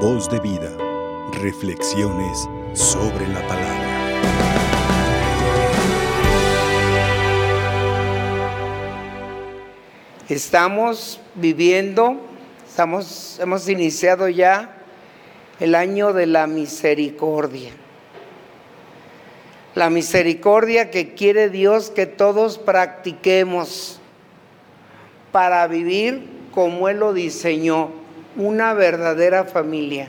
Voz de vida. Reflexiones sobre la palabra. Estamos viviendo, estamos, hemos iniciado ya el año de la misericordia. La misericordia que quiere Dios que todos practiquemos para vivir como Él lo diseñó, una verdadera familia.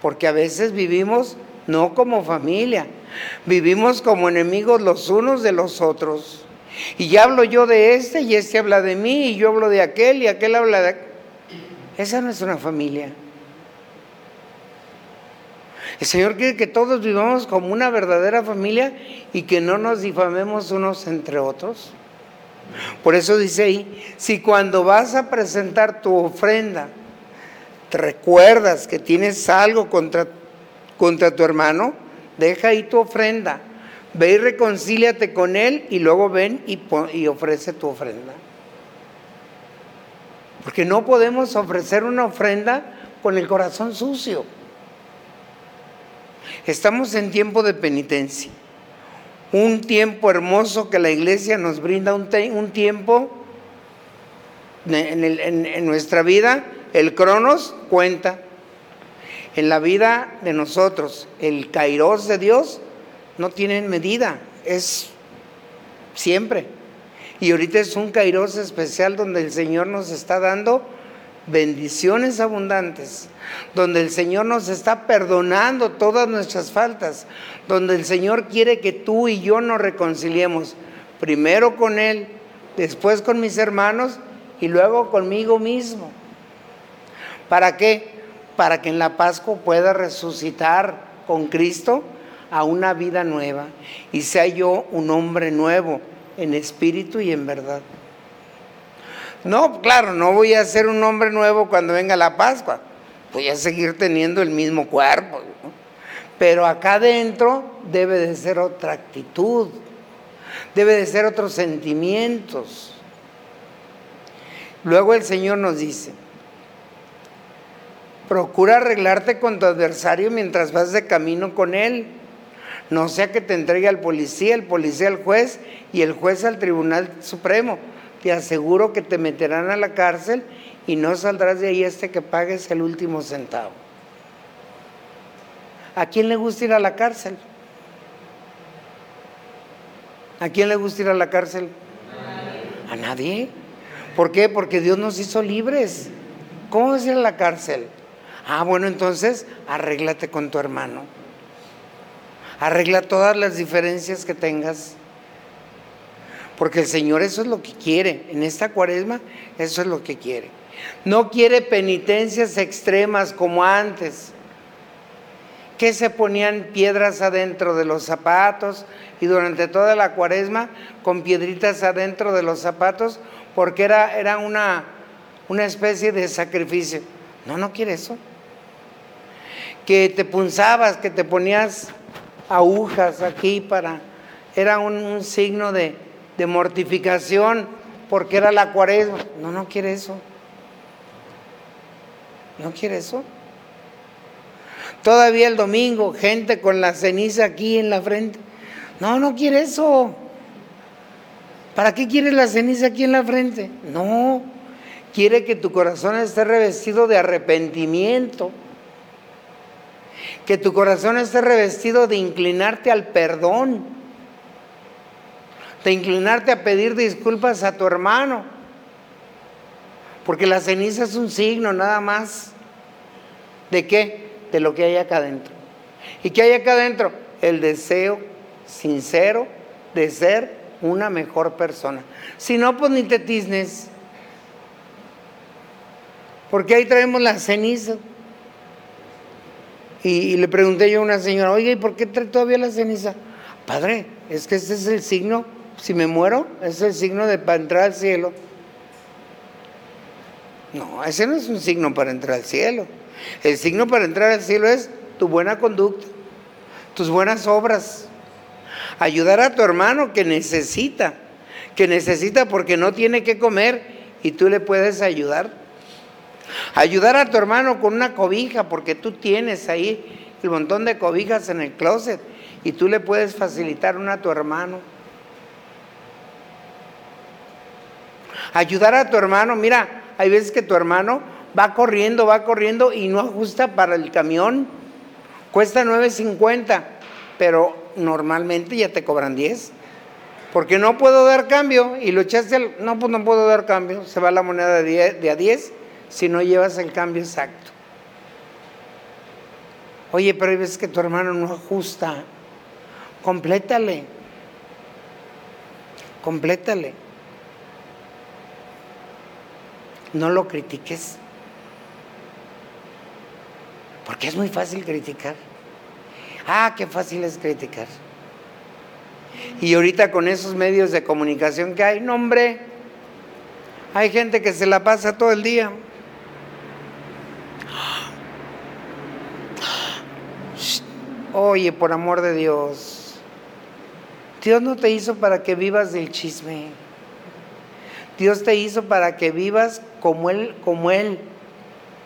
Porque a veces vivimos no como familia, vivimos como enemigos los unos de los otros. Y ya hablo yo de este y este habla de mí y yo hablo de aquel y aquel habla de... Esa no es una familia. El Señor quiere que todos vivamos como una verdadera familia y que no nos difamemos unos entre otros. Por eso dice ahí, si cuando vas a presentar tu ofrenda, te recuerdas que tienes algo contra, contra tu hermano, deja ahí tu ofrenda, ve y reconcíliate con él y luego ven y, y ofrece tu ofrenda. Porque no podemos ofrecer una ofrenda con el corazón sucio. Estamos en tiempo de penitencia un tiempo hermoso que la iglesia nos brinda, un, tiempo en, nuestra vida, el cronos cuenta. En la vida de nosotros, el kairos de Dios no tiene medida, es siempre. Y ahorita es un kairos especial donde el Señor nos está dando bendiciones abundantes, donde el Señor nos está perdonando todas nuestras faltas, donde el Señor quiere que tú y yo nos reconciliemos, primero con Él, después con mis hermanos y luego conmigo mismo. ¿Para qué? Para que en la Pascua pueda resucitar con Cristo a una vida nueva y sea yo un hombre nuevo en espíritu y en verdad. No, claro, no voy a ser un hombre nuevo cuando venga la Pascua. Voy a seguir teniendo el mismo cuerpo. Pero acá adentro debe de ser otra actitud, debe de ser otros sentimientos. Luego el Señor nos dice, procura arreglarte con tu adversario mientras vas de camino con él. No sea que te entregue al policía, el policía al juez y el juez al Tribunal Supremo te aseguro que te meterán a la cárcel y no saldrás de ahí hasta que pagues el último centavo. ¿A quién le gusta ir a la cárcel? ¿A quién le gusta ir a la cárcel? A nadie. ¿Por qué? Porque Dios nos hizo libres. ¿Cómo a ir a la cárcel? Ah, bueno, entonces arréglate con tu hermano. Arregla todas las diferencias que tengas. Porque el Señor eso es lo que quiere. En esta cuaresma eso es lo que quiere. No quiere penitencias extremas como antes. Que se ponían piedras adentro de los zapatos y durante toda la cuaresma con piedritas adentro de los zapatos porque era, era una, una especie de sacrificio. No, no quiere eso. Que te punzabas, que te ponías agujas aquí para... Era un signo de, de mortificación porque era la cuaresma. No, no quiere eso. No quiere eso. Todavía el domingo, gente con la ceniza aquí en la frente. No, no quiere eso. ¿Para qué quiere la ceniza aquí en la frente? No, quiere que tu corazón esté revestido de arrepentimiento. Que tu corazón esté revestido de inclinarte al perdón de inclinarte a pedir disculpas a tu hermano. Porque la ceniza es un signo nada más. ¿De qué? De lo que hay acá adentro. ¿Y qué hay acá adentro? El deseo sincero de ser una mejor persona. Si no, pues ni te tiznes. Porque ahí traemos la ceniza. Y, le pregunté yo a una señora, oye, ¿y por qué trae todavía la ceniza? Padre, es que ese es el signo si me muero, es el signo de para entrar al cielo. No, ese no es un signo para entrar al cielo. El signo para entrar al cielo es tu buena conducta, tus buenas obras. Ayudar a tu hermano que necesita, que necesita porque no tiene que comer y tú le puedes ayudar. Ayudar a tu hermano con una cobija, porque tú tienes ahí el montón de cobijas en el closet y tú le puedes facilitar una a tu hermano. Ayudar a tu hermano, mira, hay veces que tu hermano va corriendo, va corriendo y no ajusta para el camión. Cuesta 9.50, pero normalmente ya te cobran 10. Porque no puedo dar cambio y lo echaste al... No, pues no puedo dar cambio. Se va la moneda de, a 10 si no llevas el cambio exacto. Oye, pero hay veces que tu hermano no ajusta. Complétale. Complétale. No lo critiques. Porque es muy fácil criticar. Ah, qué fácil es criticar. Y ahorita con esos medios de comunicación que hay, no hombre, hay gente que se la pasa todo el día. Oye, por amor de Dios, Dios no te hizo para que vivas del chisme. Dios te hizo para que vivas como Él, como Él,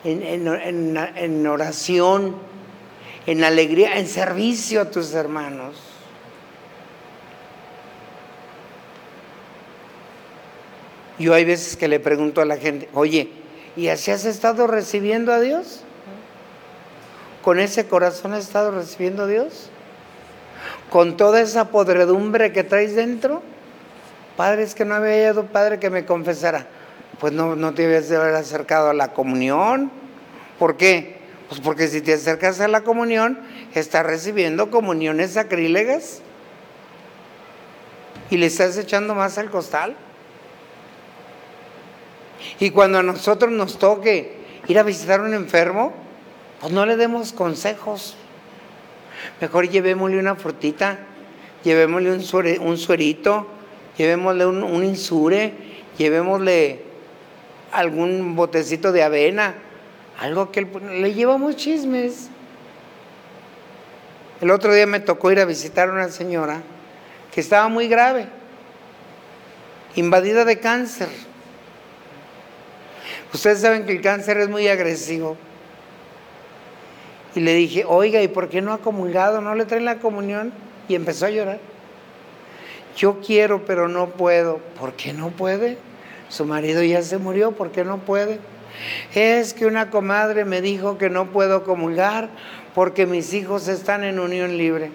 en, en oración, en alegría, en servicio a tus hermanos. Yo hay veces que le pregunto a la gente, oye, ¿y así has estado recibiendo a Dios? ¿Con ese corazón has estado recibiendo a Dios? ¿Con toda esa podredumbre que traes dentro? Padre, es que no había hallado padre que me confesara. Pues no, no te debes de haber acercado a la comunión. ¿Por qué? Pues porque si te acercas a la comunión, estás recibiendo comuniones sacrílegas y le estás echando más al costal. Y cuando a nosotros nos toque ir a visitar a un enfermo, pues no le demos consejos. Mejor llevémosle una frutita, llevémosle un, suerito, llevémosle un, insure, llevémosle algún botecito de avena, algo que le llevamos chismes. El otro día me tocó ir a visitar a una señora que estaba muy grave, invadida de cáncer. Ustedes saben que el cáncer es muy agresivo. Y le dije, oiga, ¿y por qué no ha comulgado? ¿No le traen la comunión? Y empezó a llorar. Yo quiero, pero no puedo. ¿Por qué no puede? Su marido ya se murió, ¿por qué no puede? Es que una comadre me dijo que no puedo comulgar porque mis hijos están en unión libre.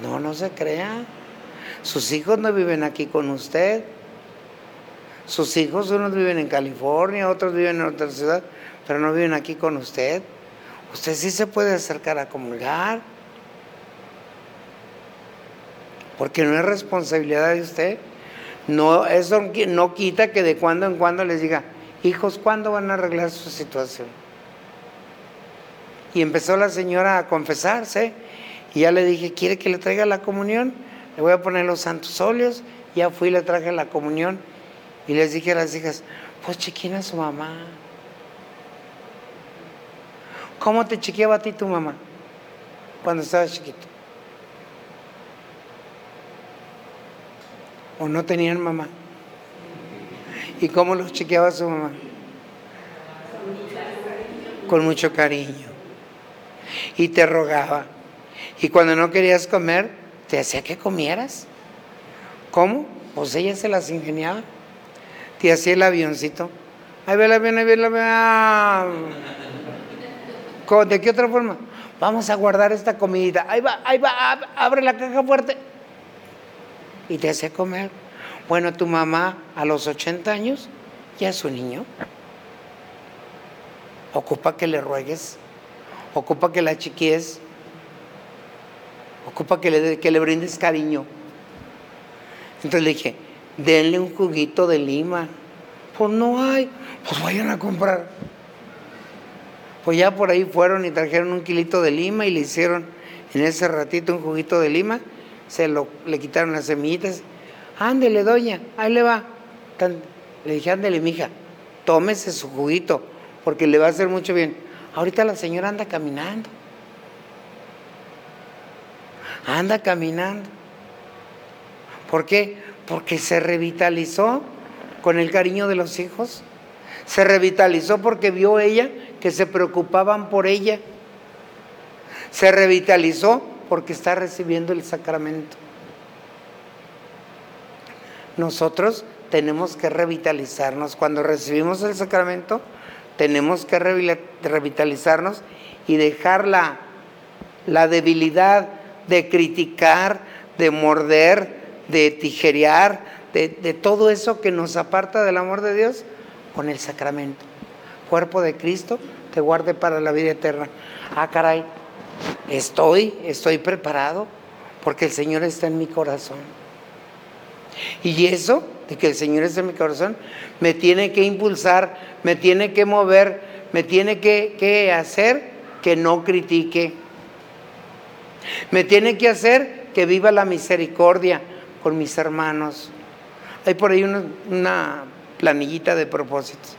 No, no se crea. Sus hijos no viven aquí con usted. Sus hijos, unos viven en California, otros viven en otra ciudad, pero no viven aquí con usted. Usted sí se puede acercar a comulgar. Porque no es responsabilidad de usted. No, eso no quita que de cuando en cuando les diga, hijos, ¿cuándo van a arreglar su situación? Y empezó la señora a confesarse. Y ya le dije, ¿quiere que le traiga la comunión? Le voy a poner los santos óleos. Ya fui y le traje la comunión. Y les dije a las hijas, pues chequen a su mamá. ¿Cómo te chequeaba a ti tu mamá cuando estabas chiquito? ¿O no tenían mamá? ¿Y cómo los chequeaba su mamá? Con mucho cariño. Y te rogaba. Y cuando no querías comer, te hacía que comieras. ¿Cómo? Pues ella se las ingeniaba. Te hacía el avioncito. Ahí ve el avión, ahí ve el avión. ¿De qué otra forma? Vamos a guardar esta comida. Ahí va, ahí va, abre la caja fuerte. Y te hace comer. Bueno, tu mamá a los 80 años ya es un niño. Ocupa que le ruegues. Ocupa que la chiquies. Ocupa que le, que le brindes cariño. Entonces le dije, denle un juguito de lima. Pues no hay. Pues vayan a comprar. Pues ya por ahí fueron y trajeron un kilito de lima y le hicieron en ese ratito un juguito de lima, se lo, le quitaron las semillitas. Ándele, doña, ahí le va. Le dije, ándele, mija, tómese su juguito, porque le va a hacer mucho bien. Ahorita la señora anda caminando. Anda caminando. ¿Por qué? Porque se revitalizó con el cariño de los hijos. Se revitalizó porque vio ella que se preocupaban por ella. Se revitalizó porque está recibiendo el sacramento. Nosotros tenemos que revitalizarnos. Cuando recibimos el sacramento, tenemos que revitalizarnos y dejar la, la debilidad de criticar, de morder, de tijerear, de, de, todo eso que nos aparta del amor de Dios con el sacramento. Cuerpo de Cristo te guarde para la vida eterna. Ah, caray, estoy, estoy preparado porque el Señor está en mi corazón. Y eso, de que el Señor está en mi corazón, me tiene que impulsar, me tiene que mover, me tiene que, hacer que no critique. Me tiene que hacer que viva la misericordia con mis hermanos. Hay por ahí una, una planillita de propósitos.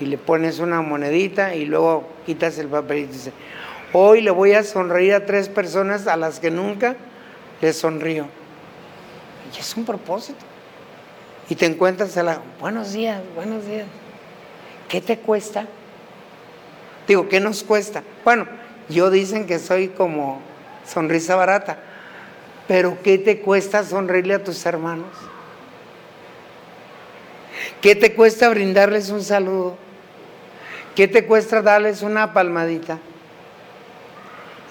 Y le pones una monedita y luego quitas el papel y dices, hoy le voy a sonreír a tres personas a las que nunca les sonrío. Y es un propósito. Y te encuentras a la, buenos días, buenos días. ¿Qué te cuesta? Digo, ¿qué nos cuesta? Bueno, yo dicen que soy como sonrisa barata, pero ¿qué te cuesta sonreírle a tus hermanos? ¿Qué te cuesta brindarles un saludo? ¿Qué te cuesta darles una palmadita?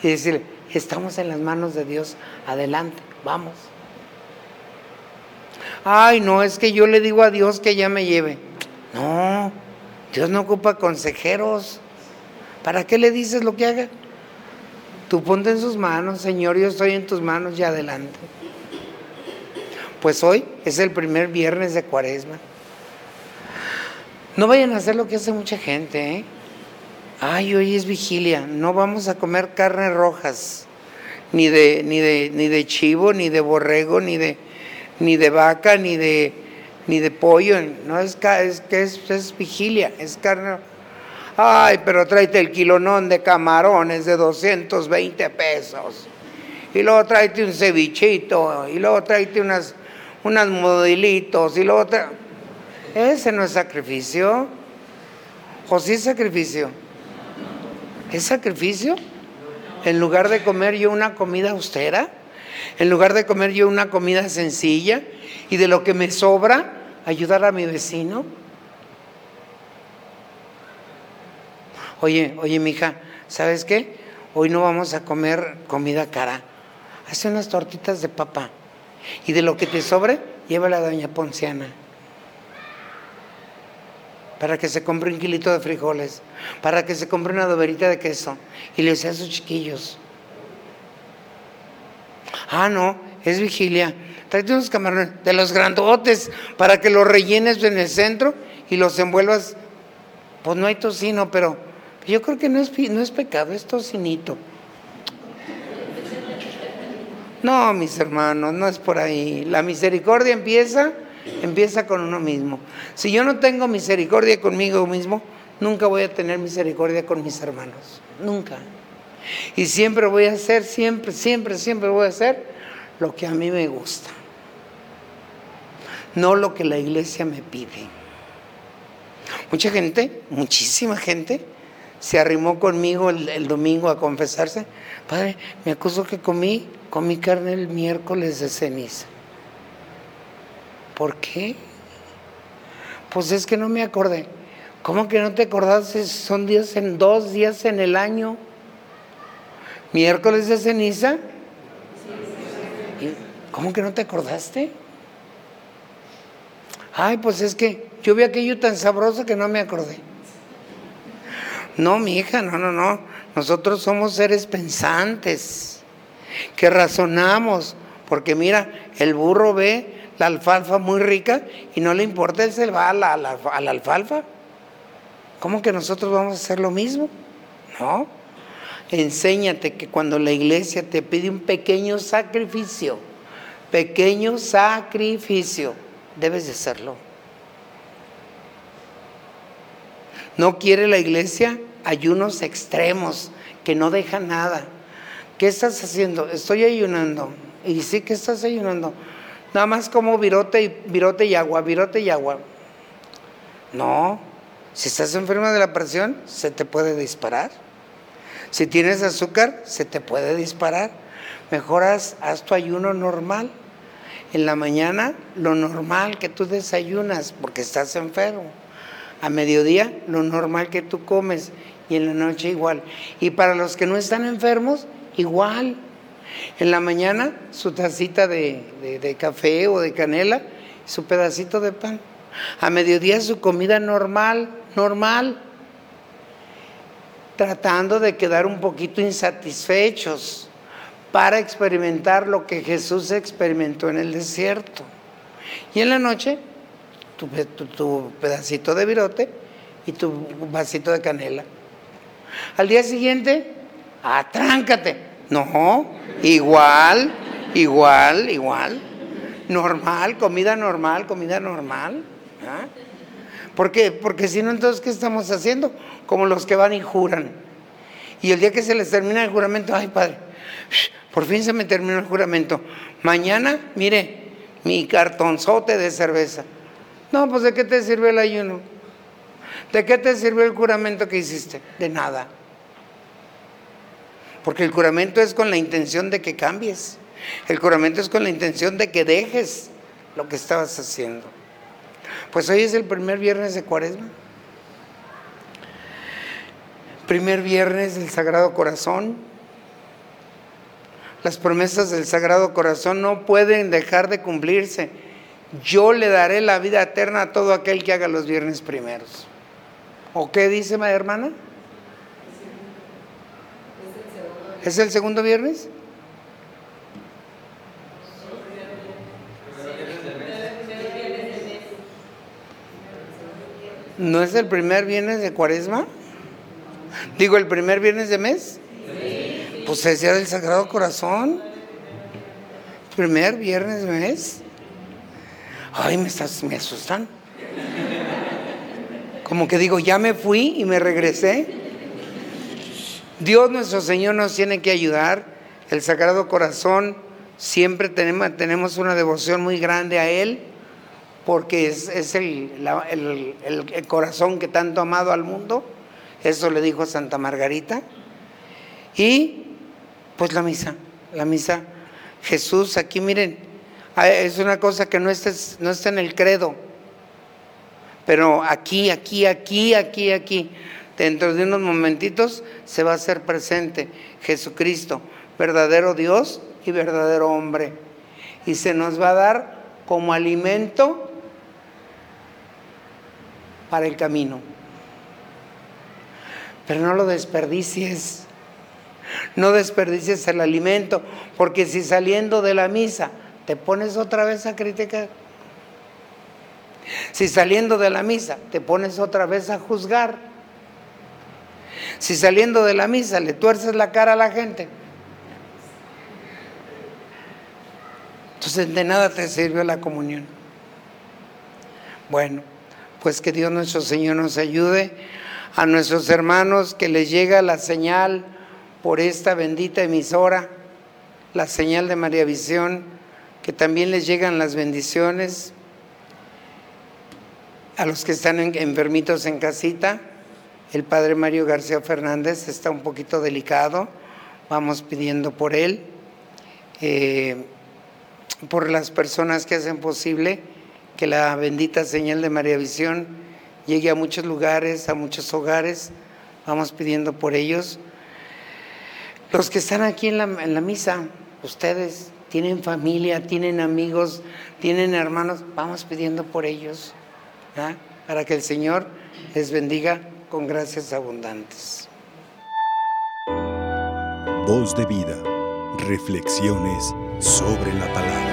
Y decirle, estamos en las manos de Dios, adelante, vamos. Ay, no, es que yo le digo a Dios que ya me lleve. No, Dios no ocupa consejeros. ¿Para qué le dices lo que haga? Tú ponte en sus manos, Señor, yo estoy en tus manos y adelante. Pues hoy es el primer viernes de cuaresma. No vayan a hacer lo que hace mucha gente, ¿eh? Ay, hoy es vigilia, no vamos a comer carnes rojas, ni de, ni de, ni de chivo, ni de borrego, ni de, ni de vaca, ni de, ni de pollo. No es, que es, vigilia, es carne Ay, pero tráete el kilonón de camarones de 220 pesos. Y luego tráete un cevichito. Y luego tráete unas, unas modelitos. Y luego Ese no es sacrificio. ¿O sí es sacrificio? ¿Es sacrificio? En lugar de comer yo una comida austera, en lugar de comer yo una comida sencilla y de lo que me sobra, ayudar a mi vecino. Oye, oye, mija, ¿sabes qué? Hoy no vamos a comer comida cara. Hace unas tortitas de papa. Y de lo que te sobre, llévala a doña Ponciana. Para que se compre un kilito de frijoles. Para que se compre una doberita de queso. Y le sea a sus chiquillos. Ah, no, es vigilia. Tráete unos camarones de los grandotes para que los rellenes en el centro y los envuelvas. Pues no hay tocino, pero yo creo que no es, no es pecado, es tocinito. No, mis hermanos, no es por ahí. La misericordia empieza, empieza con uno mismo. Si yo no tengo misericordia conmigo mismo, nunca voy a tener misericordia con mis hermanos. Nunca. Y siempre voy a hacer, siempre, siempre, siempre voy a hacer lo que a mí me gusta. No lo que la iglesia me pide. Mucha gente, muchísima gente, se arrimó conmigo el, domingo a confesarse. Padre, me acuso que comí, comí carne el miércoles de ceniza. ¿Por qué? Pues es que no me acordé. ¿Cómo que no te acordaste? Son días en dos días en el año. Miércoles de ceniza. ¿Cómo que no te acordaste? Ay, pues es que yo vi aquello tan sabroso que no me acordé. No, mi hija, no, no, no. Nosotros somos seres pensantes, que razonamos, porque mira, el burro ve la alfalfa muy rica y no le importa, él se va a la, a la alfalfa. ¿Cómo que nosotros vamos a hacer lo mismo? No. Enséñate que cuando la iglesia te pide un pequeño sacrificio, pequeño sacrificio, debes de hacerlo. No quiere la iglesia ayunos extremos que no dejan nada. ¿Qué estás haciendo? Estoy ayunando. Y sí que estás ayunando. Nada más como virote y, virote y agua, virote y agua. No, Si estás enfermo de la presión, se te puede disparar. Si tienes azúcar, se te puede disparar. Mejoras, haz tu ayuno normal. En la mañana, lo normal que tú desayunas porque estás enfermo. A mediodía, lo normal que tú comes. Y en la noche igual. Y para los que no están enfermos, igual. En la mañana, su tacita de, de café o de canela, su pedacito de pan. A mediodía, su comida normal, normal. Tratando de quedar un poquito insatisfechos para experimentar lo que Jesús experimentó en el desierto. Y en la noche, tu, pedacito de virote y tu vasito de canela. Al día siguiente, atráncate. No, igual, igual, igual. Normal, comida normal, comida normal. ¿ah? ¿Por qué? Porque si no, entonces, ¿qué estamos haciendo? Como los que van y juran. Y el día que se les termina el juramento, ay, padre, por fin se me terminó el juramento. Mañana, mire, mi cartonzote de cerveza. No, pues ¿de qué te sirve el ayuno? ¿De qué te sirve el juramento que hiciste? De nada. Porque el juramento es con la intención de que cambies. El juramento es con la intención de que dejes lo que estabas haciendo. Pues hoy es el primer viernes de cuaresma. Primer viernes del Sagrado Corazón. Las promesas del Sagrado Corazón no pueden dejar de cumplirse. Yo le daré la vida eterna a todo aquel que haga los viernes primeros. ¿O qué dice mi hermana? ¿Es el segundo viernes? ¿No es el primer viernes de cuaresma? Digo, el primer viernes de mes. Pues es día del Sagrado Corazón. Primer viernes de mes. Ay, me, estás, me asustan. Como que digo, ya me fui y me regresé. Dios nuestro Señor nos tiene que ayudar. El Sagrado Corazón, siempre tenemos, una devoción muy grande a Él, porque es, el, el corazón que tanto ha amado al mundo. Eso le dijo Santa Margarita. Y pues la misa, la misa. Jesús, aquí miren, ah, es una cosa que no está, no está en el credo, pero aquí, aquí, aquí, aquí, aquí, dentro de unos momentitos se va a hacer presente Jesucristo, verdadero Dios y verdadero hombre. Y se nos va a dar como alimento para el camino. Pero no lo desperdicies. No desperdicies el alimento, porque si saliendo de la misa te pones otra vez a criticar, si saliendo de la misa te pones otra vez a juzgar, si saliendo de la misa le tuerces la cara a la gente, entonces de nada te sirvió la comunión. Bueno, pues que Dios nuestro Señor nos ayude a nuestros hermanos que les llega la señal por esta bendita emisora, la señal de María Visión, que también les llegan las bendiciones a los que están enfermitos en casita. El padre Mario García Fernández está un poquito delicado, vamos pidiendo por él, eh, por las personas que hacen posible que la bendita señal de María Visión llegue a muchos lugares, a muchos hogares, vamos pidiendo por ellos. Los que están aquí en la, misa, ustedes tienen familia, tienen amigos, tienen hermanos, vamos pidiendo por ellos, para que el Señor les bendiga con gracias abundantes. Voz de vida, reflexiones sobre la palabra.